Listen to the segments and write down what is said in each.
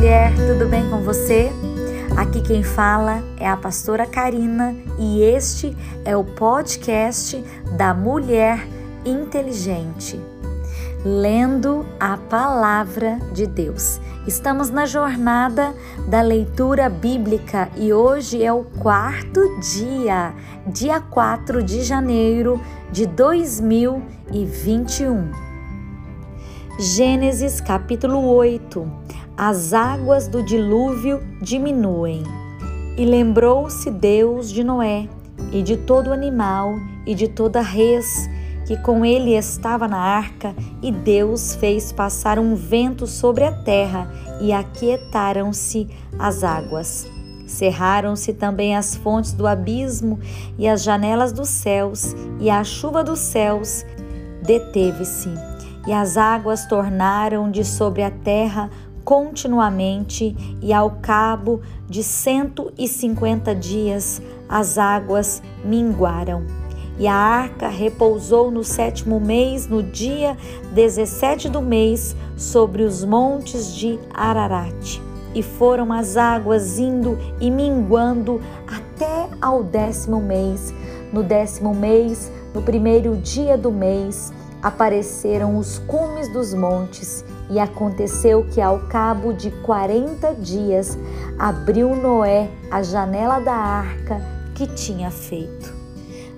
mulher, tudo bem com você? Aqui quem fala é a pastora Karina e este é o podcast da Mulher Inteligente. Lendo a palavra de Deus. Estamos na jornada da leitura bíblica e hoje é o quarto dia, dia 4 de janeiro de 2021. Gênesis capítulo 8 As águas do dilúvio diminuem. E lembrou-se Deus de Noé, e de todo animal, e de toda res, que com ele estava na arca, e Deus fez passar um vento sobre a terra, e aquietaram-se as águas. Cerraram-se também as fontes do abismo e as janelas dos céus, e a chuva dos céus deteve-se e as águas tornaram de sobre a terra continuamente, e ao cabo de cento e cinquenta dias as águas minguaram. E a arca repousou no sétimo mês, no dia dezessete do mês, sobre os montes de Ararat. E foram as águas indo e minguando até ao décimo mês. No décimo mês, no primeiro dia do mês, apareceram os cumes dos montes, e aconteceu que, ao cabo de quarenta dias, abriu Noé a janela da arca que tinha feito.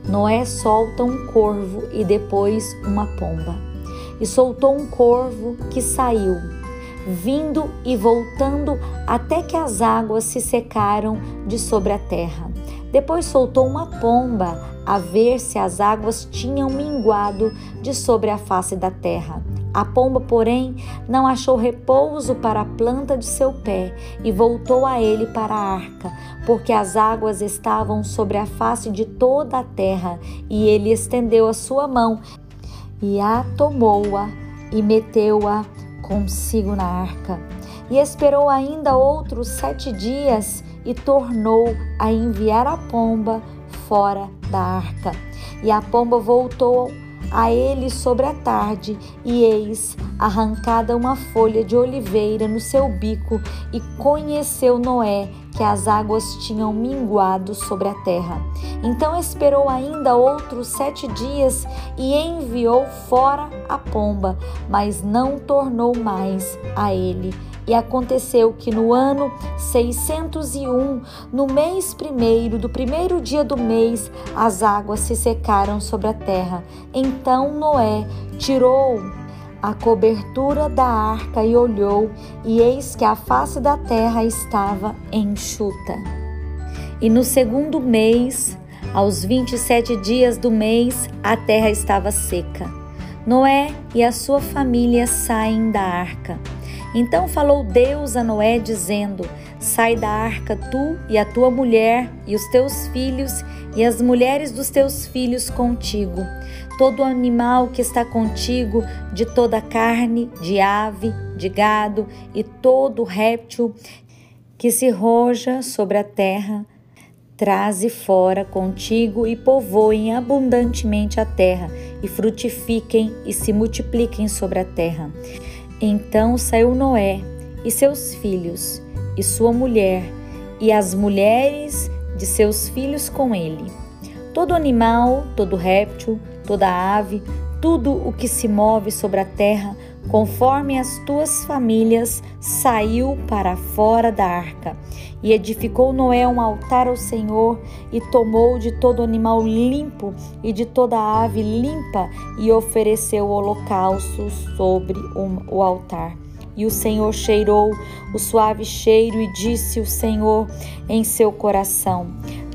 Noé solta um corvo e depois uma pomba. E soltou um corvo que saiu, vindo e voltando até que as águas se secaram de sobre a terra. Depois soltou uma pomba a ver se as águas tinham minguado de sobre a face da terra. A pomba, porém, não achou repouso para a planta de seu pé e voltou a ele para a arca, porque as águas estavam sobre a face de toda a terra, e ele estendeu a sua mão e a tomou-a e meteu-a consigo na arca. E esperou ainda outros sete dias e tornou a enviar a pomba fora da arca. E a pomba voltou a ele sobre a tarde, e eis arrancada uma folha de oliveira no seu bico, e conheceu Noé que as águas tinham minguado sobre a terra. Então esperou ainda outros sete dias e enviou fora a pomba, mas não tornou mais a ele e aconteceu que no ano 601, no mês primeiro, do primeiro dia do mês, as águas se secaram sobre a terra. Então Noé tirou a cobertura da arca e olhou, e eis que a face da terra estava enxuta. E no segundo mês, aos vinte e sete dias do mês, a terra estava seca. Noé e a sua família saem da arca. Então falou Deus a Noé, dizendo: Sai da arca tu e a tua mulher e os teus filhos e as mulheres dos teus filhos contigo. Todo animal que está contigo, de toda carne, de ave, de gado e todo réptil que se roja sobre a terra, traze fora contigo e povoem abundantemente a terra, e frutifiquem e se multipliquem sobre a terra. Então saiu Noé e seus filhos, e sua mulher, e as mulheres de seus filhos com ele. Todo animal, todo réptil, toda ave, tudo o que se move sobre a terra, conforme as tuas famílias, saiu para fora da arca. E edificou Noé um altar ao Senhor, e tomou de todo animal limpo e de toda ave limpa, e ofereceu holocaustos sobre o altar. E o Senhor cheirou o suave cheiro, e disse o Senhor em seu coração: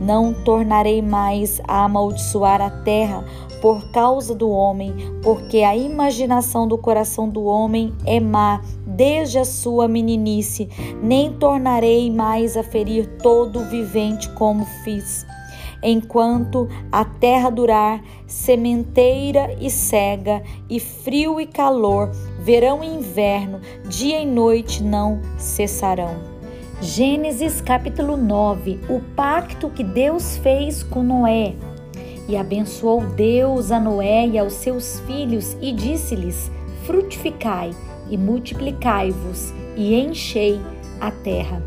Não tornarei mais a amaldiçoar a terra por causa do homem, porque a imaginação do coração do homem é má desde a sua meninice, nem tornarei mais a ferir todo o vivente como fiz. Enquanto a terra durar, sementeira e cega, e frio e calor, verão e inverno, dia e noite não cessarão. Gênesis capítulo 9 O pacto que Deus fez com Noé. E abençoou Deus a Noé e aos seus filhos e disse-lhes: Frutificai e multiplicai-vos e enchei a terra.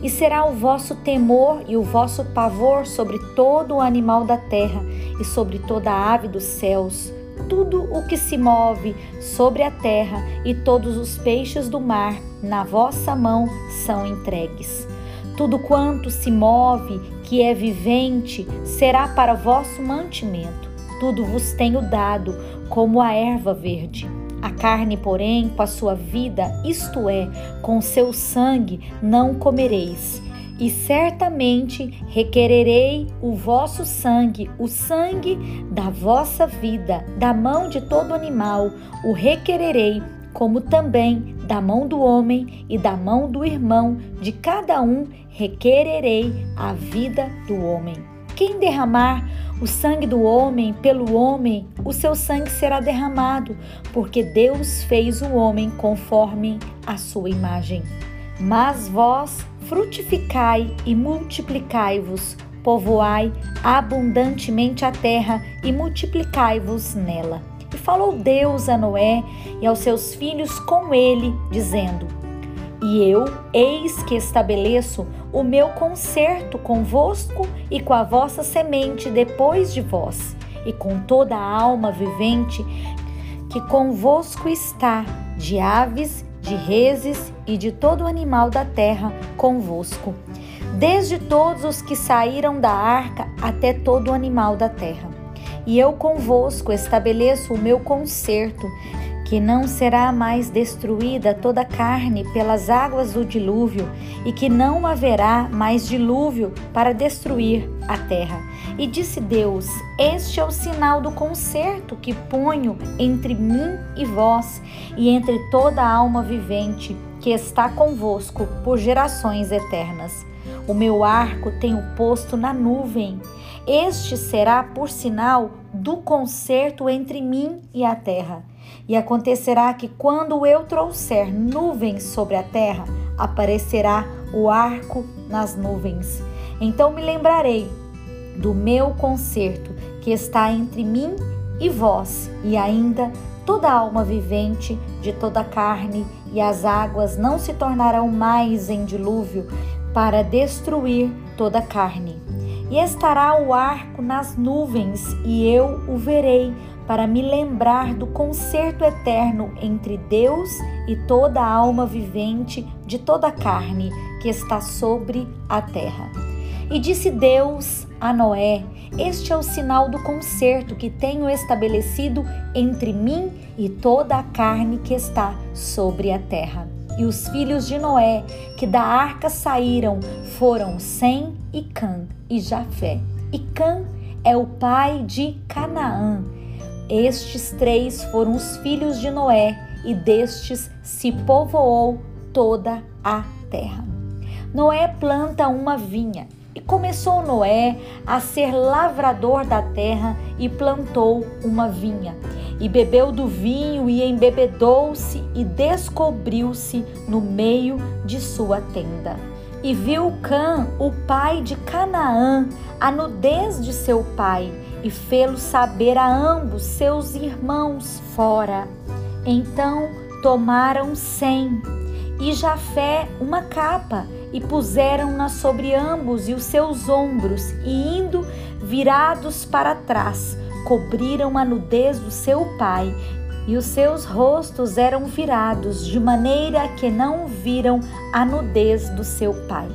E será o vosso temor e o vosso pavor sobre todo o animal da terra e sobre toda a ave dos céus, tudo o que se move sobre a terra e todos os peixes do mar na vossa mão são entregues. Tudo quanto se move, que é vivente, será para vosso mantimento. Tudo vos tenho dado, como a erva verde. A carne, porém, com a sua vida, isto é, com seu sangue, não comereis. E certamente requererei o vosso sangue, o sangue da vossa vida, da mão de todo animal, o requererei, como também da mão do homem e da mão do irmão, de cada um requererei a vida do homem. Quem derramar o sangue do homem pelo homem, o seu sangue será derramado, porque Deus fez o homem conforme a sua imagem. Mas vós frutificai e multiplicai-vos, povoai abundantemente a terra e multiplicai-vos nela. E falou Deus a Noé e aos seus filhos com ele, dizendo: e eu, eis que estabeleço o meu concerto convosco e com a vossa semente depois de vós, e com toda a alma vivente que convosco está, de aves, de reses e de todo animal da terra convosco, desde todos os que saíram da arca até todo animal da terra. E eu convosco estabeleço o meu concerto que não será mais destruída toda carne pelas águas do dilúvio, e que não haverá mais dilúvio para destruir a terra. E disse Deus: Este é o sinal do concerto que ponho entre mim e vós, e entre toda a alma vivente que está convosco por gerações eternas. O meu arco tenho posto na nuvem. Este será por sinal do concerto entre mim e a terra. E acontecerá que quando eu trouxer nuvens sobre a terra, aparecerá o arco nas nuvens. Então me lembrarei do meu concerto que está entre mim e vós, e ainda toda alma vivente de toda carne, e as águas não se tornarão mais em dilúvio para destruir toda carne. E estará o arco nas nuvens, e eu o verei para me lembrar do concerto eterno entre Deus e toda alma vivente de toda carne que está sobre a terra. E disse Deus a Noé: Este é o sinal do concerto que tenho estabelecido entre mim e toda a carne que está sobre a terra. E os filhos de Noé que da arca saíram foram Sem e Cã e Jafé. E Cã é o pai de Canaã estes três foram os filhos de Noé, e destes se povoou toda a terra. Noé planta uma vinha, e começou Noé a ser lavrador da terra e plantou uma vinha. E bebeu do vinho e embebedou-se e descobriu-se no meio de sua tenda. E viu Cã, o pai de Canaã, a nudez de seu pai e fê-lo saber a ambos seus irmãos fora. Então tomaram Sem e Jafé uma capa e puseram-na sobre ambos e os seus ombros, e indo virados para trás, cobriram a nudez do seu pai, e os seus rostos eram virados, de maneira que não viram a nudez do seu pai.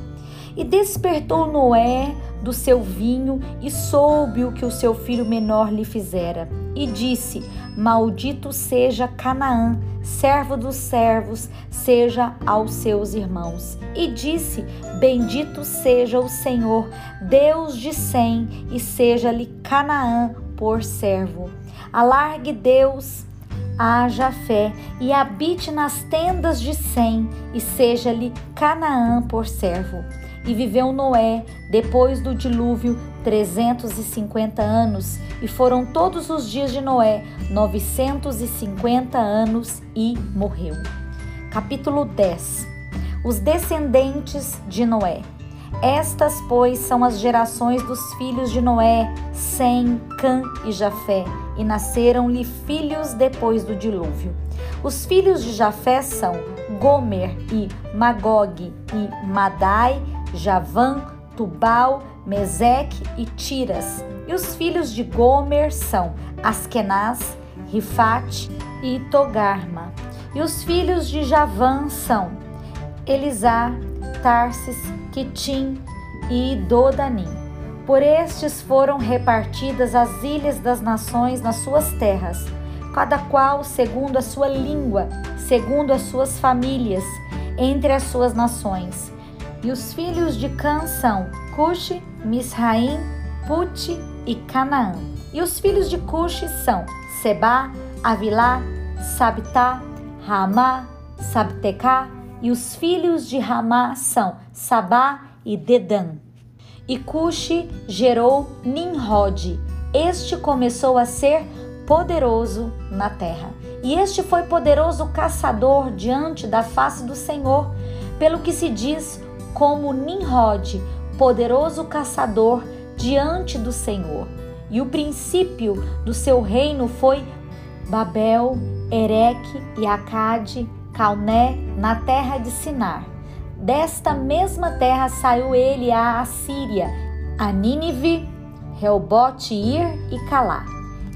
E despertou Noé do seu vinho e soube o que o seu filho menor lhe fizera. E disse: Maldito seja Canaã, servo dos servos, seja aos seus irmãos. E disse: Bendito seja o Senhor, Deus de Sem, e seja-lhe Canaã por servo. Alargue Deus haja fé e habite nas tendas de Sem, e seja-lhe Canaã por servo. E viveu Noé, depois do dilúvio, 350 anos, e foram todos os dias de Noé 950 anos e morreu. Capítulo 10 Os descendentes de Noé. Estas, pois, são as gerações dos filhos de Noé, Sem, Cã e Jafé, e nasceram-lhe filhos depois do dilúvio. Os filhos de Jafé são Gomer e Magog e Madai, Javã, Tubal, Meseque e Tiras. E os filhos de Gomer são Askenaz, Rifate e Togarma. E os filhos de Javã são Elisá, Tarsis, Quitim e Dodanim. Por estes foram repartidas as ilhas das nações nas suas terras, cada qual segundo a sua língua, segundo as suas famílias, entre as suas nações. E os filhos de Cã são Cuxi, Misraim, Puti e Canaã. E os filhos de Cuxi são Seba, Avilá, Sabitá, Ramá, Sabtecá, e os filhos de Ramá são Sabá e Dedã. E Cuxi gerou Nimrod. Este começou a ser poderoso na terra. E este foi poderoso caçador diante da face do Senhor, pelo que se diz como Nimrod, poderoso caçador diante do Senhor. E o princípio do seu reino foi Babel, Ereque e Acade, Calné, na terra de Sinar. Desta mesma terra saiu ele a Assíria, a Nínive, Reobote, Ir e Calá.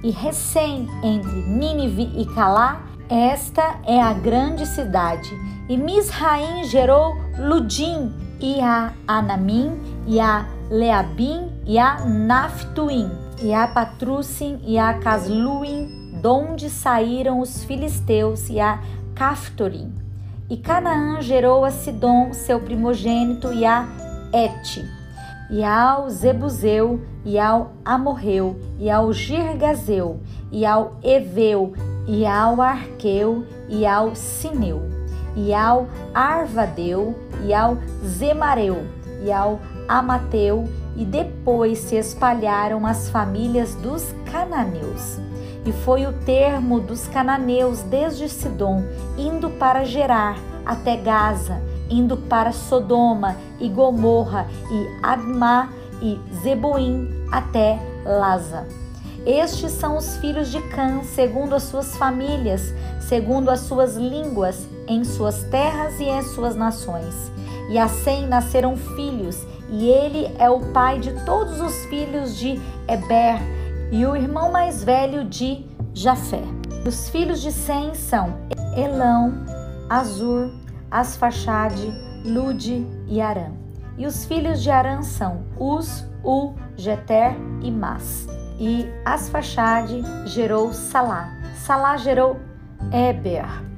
E recém entre Nínive e Calá, esta é a grande cidade. E Misraim gerou Ludim e a Anamim e a Leabim e a Naftuim e a Patrusim e a Casluim, donde saíram os filisteus e a Caftorim. E Canaã gerou a Sidom, seu primogênito, e a Et, e ao Zebuseu, e ao Amorreu, e ao Girgazeu, e ao Eveu, e ao Arqueu, e ao Sineu, e ao Arvadeu, e ao Zemareu, e ao Amateu, e depois se espalharam as famílias dos cananeus. E foi o termo dos cananeus desde Sidom, indo para Gerar até Gaza, indo para Sodoma e Gomorra e Admá e Zeboim até Laza. Estes são os filhos de Cã, segundo as suas famílias, segundo as suas línguas, em suas terras e em suas nações. E assim nasceram filhos, e ele é o pai de todos os filhos de Eber, e o irmão mais velho de Jafé. Os filhos de Sem são Elão, Azur, Asfaxade, Lude e Arã. E os filhos de Arã são Uz, U, Jeter e Mas. E Asfaxade gerou Salá. Salá gerou Eber.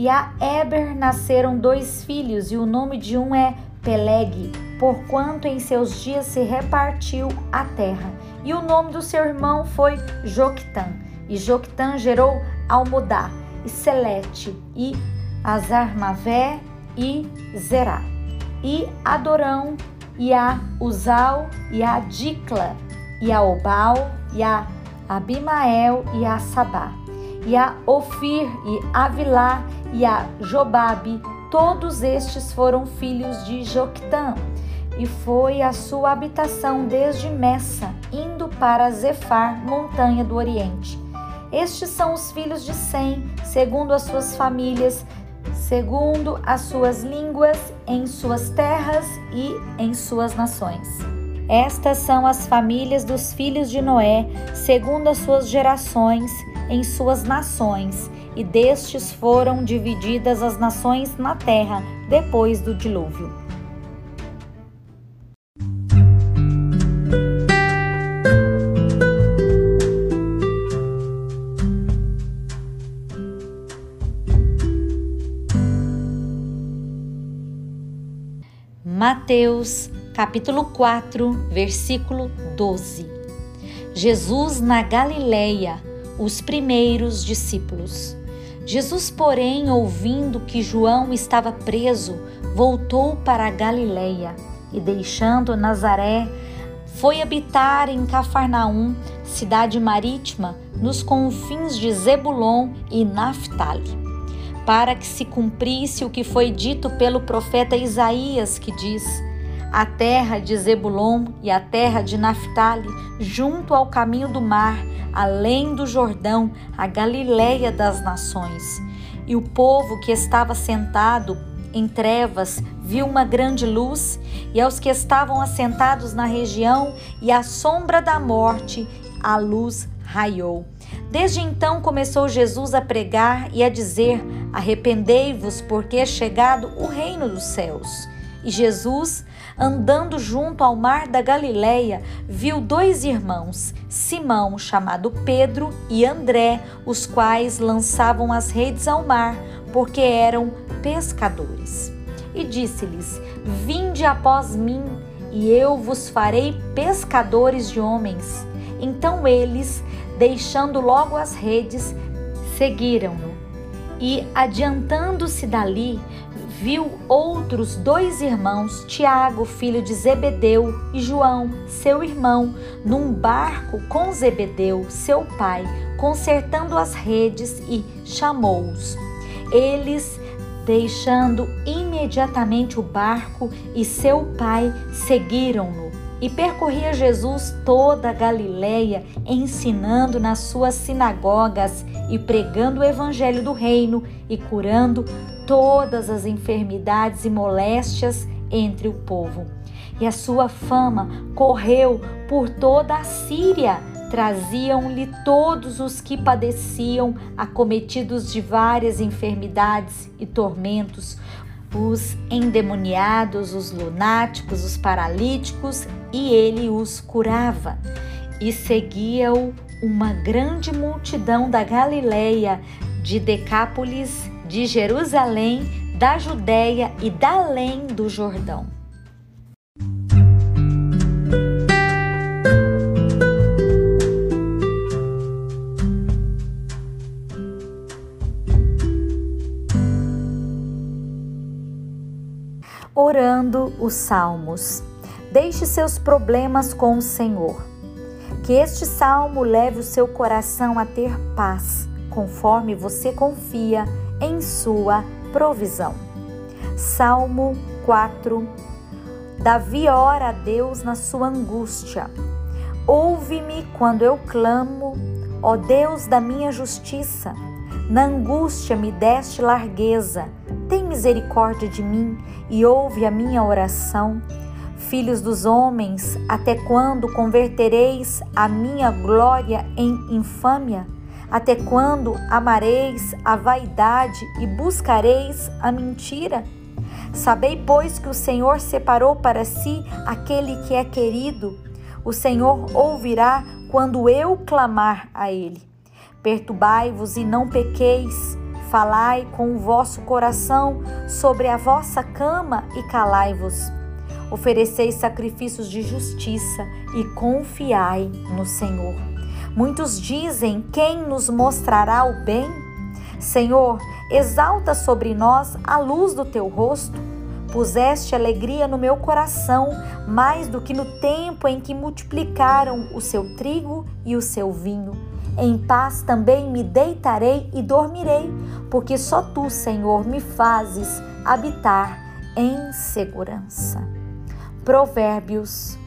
E a Eber nasceram dois filhos, e o nome de um é Peleg, porquanto em seus dias se repartiu a terra. E o nome do seu irmão foi Joctã. E Joctã gerou Almodá, e Selete, e Azarmavé, e Zerá. E Adorão, e a Uzal, e a Dicla, e a Obal, e a Abimael, e a Sabá. E a Ofir, e Avilá, e a Jobabe, todos estes foram filhos de Joctã. E foi a sua habitação desde Messa, indo para Zefar, montanha do Oriente. Estes são os filhos de Sem, segundo as suas famílias, segundo as suas línguas, em suas terras e em suas nações. Estas são as famílias dos filhos de Noé, segundo as suas gerações, em suas nações, e destes foram divididas as nações na terra depois do dilúvio. Mateus, capítulo 4, versículo 12. Jesus na Galileia, os primeiros discípulos. Jesus, porém, ouvindo que João estava preso, voltou para a Galileia e, deixando Nazaré, foi habitar em Cafarnaum, cidade marítima, nos confins de Zebulon e Naphtali para que se cumprisse o que foi dito pelo profeta Isaías, que diz: A terra de Zebulon e a terra de Naphtali, junto ao caminho do mar, além do Jordão, a Galileia das nações. E o povo que estava sentado em trevas viu uma grande luz, e aos que estavam assentados na região e à sombra da morte, a luz raiou. Desde então começou Jesus a pregar e a dizer: Arrependei-vos, porque é chegado o reino dos céus. E Jesus, andando junto ao mar da Galileia, viu dois irmãos, Simão, chamado Pedro, e André, os quais lançavam as redes ao mar, porque eram pescadores. E disse-lhes: Vinde após mim, e eu vos farei pescadores de homens. Então eles, deixando logo as redes, seguiram-no. E, adiantando-se dali, viu outros dois irmãos, Tiago, filho de Zebedeu, e João, seu irmão, num barco com Zebedeu, seu pai, consertando as redes e chamou-os. Eles, deixando imediatamente o barco e seu pai, seguiram-no. E percorria Jesus toda a Galiléia, ensinando nas suas sinagogas e pregando o evangelho do reino e curando todas as enfermidades e moléstias entre o povo. E a sua fama correu por toda a Síria. Traziam-lhe todos os que padeciam, acometidos de várias enfermidades e tormentos, os endemoniados, os lunáticos, os paralíticos, e ele os curava. E seguia-o uma grande multidão da Galileia, de Decápolis, de Jerusalém, da Judéia e da além do Jordão. Orando os Salmos. Deixe seus problemas com o Senhor. Que este salmo leve o seu coração a ter paz, conforme você confia em sua provisão. Salmo 4 Davi ora a Deus na sua angústia. Ouve-me quando eu clamo, ó Deus da minha justiça. Na angústia me deste largueza. Tem misericórdia de mim e ouve a minha oração. Filhos dos homens, até quando convertereis a minha glória em infâmia? Até quando amareis a vaidade e buscareis a mentira? Sabei, pois, que o Senhor separou para si aquele que é querido. O Senhor ouvirá quando eu clamar a ele. Perturbai-vos e não pequeis. Falai com o vosso coração sobre a vossa cama e calai-vos. Ofereceis sacrifícios de justiça e confiai no Senhor. Muitos dizem: Quem nos mostrará o bem? Senhor, exalta sobre nós a luz do teu rosto. Puseste alegria no meu coração, mais do que no tempo em que multiplicaram o seu trigo e o seu vinho. Em paz também me deitarei e dormirei, porque só tu, Senhor, me fazes habitar em segurança. Provérbios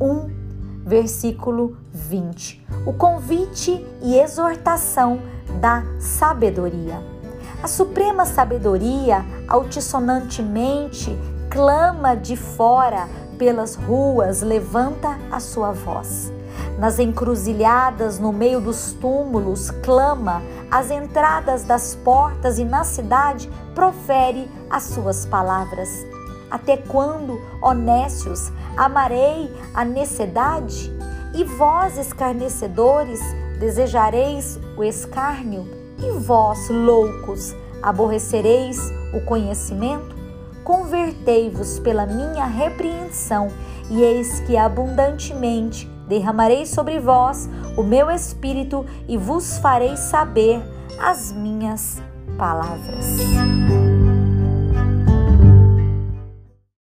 1, versículo 20. O convite e exortação da sabedoria. A suprema sabedoria altissonantemente clama de fora pelas ruas, levanta a sua voz. Nas encruzilhadas, no meio dos túmulos, clama, às entradas das portas e na cidade, profere as suas palavras. Até quando, honestos, amarei a necessidade? E vós, escarnecedores, desejareis o escárnio? E vós, loucos, aborrecereis o conhecimento? Convertei-vos pela minha repreensão, e eis que abundantemente derramarei sobre vós o meu espírito e vos farei saber as minhas palavras.